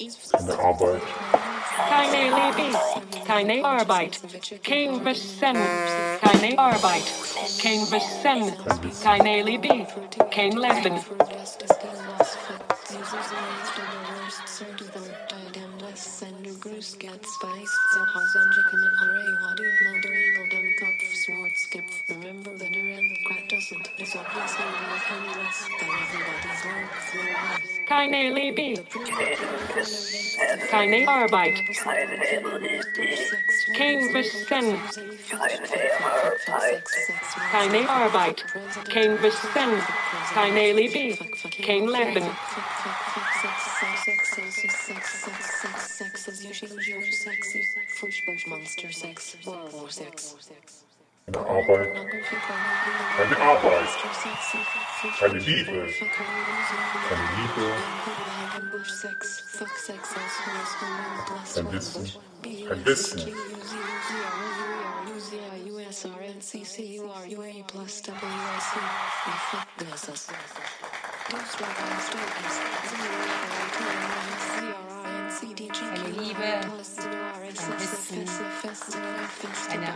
Keine Arbeit. Keine Leben, keine Arbeit, kein Wissen, keine Arbeit, kein Wissen, keine Leben, kein Leben. Remember that her end quite doesn't. It's obviously more Keine Leben, keine Arbeit, kein Wissen, keine Arbeit, kein Wissen, keine Leben, kein Leben. Keine Arbeit. Keine Arbeit. Keine Liebe. Keine Liebe. Kein Wissen. Kein Wissen. Eine Liebe, ein Wissen, eine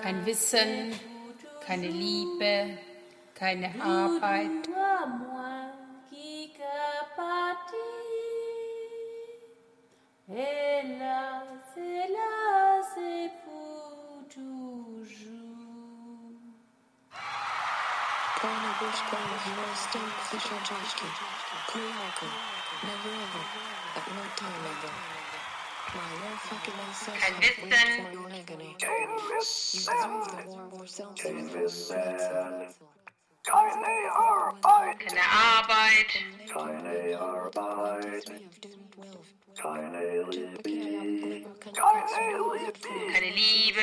Kein Wissen, keine Liebe, keine Arbeit. Doudou à moins qui capati, hélas, hélas, et pour Keine Arbeit, Keine Arbeit, keine Liebe, keine Liebe,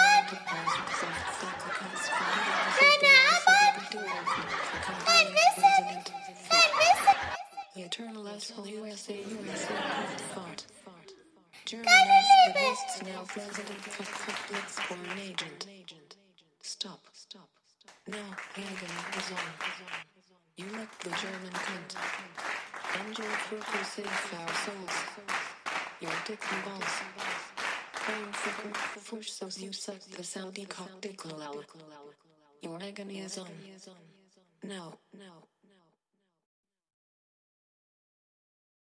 asshole USA USA fart. German activists now president fuck fuck blitz foreign agent. Stop. Stop. Now Hagen is on. You let the German cunt. Enjoy purple save our souls. Your dick and balls. Praying fucker, push so you suck the Saudi cock dick lol. Your agony is on. Now. Now.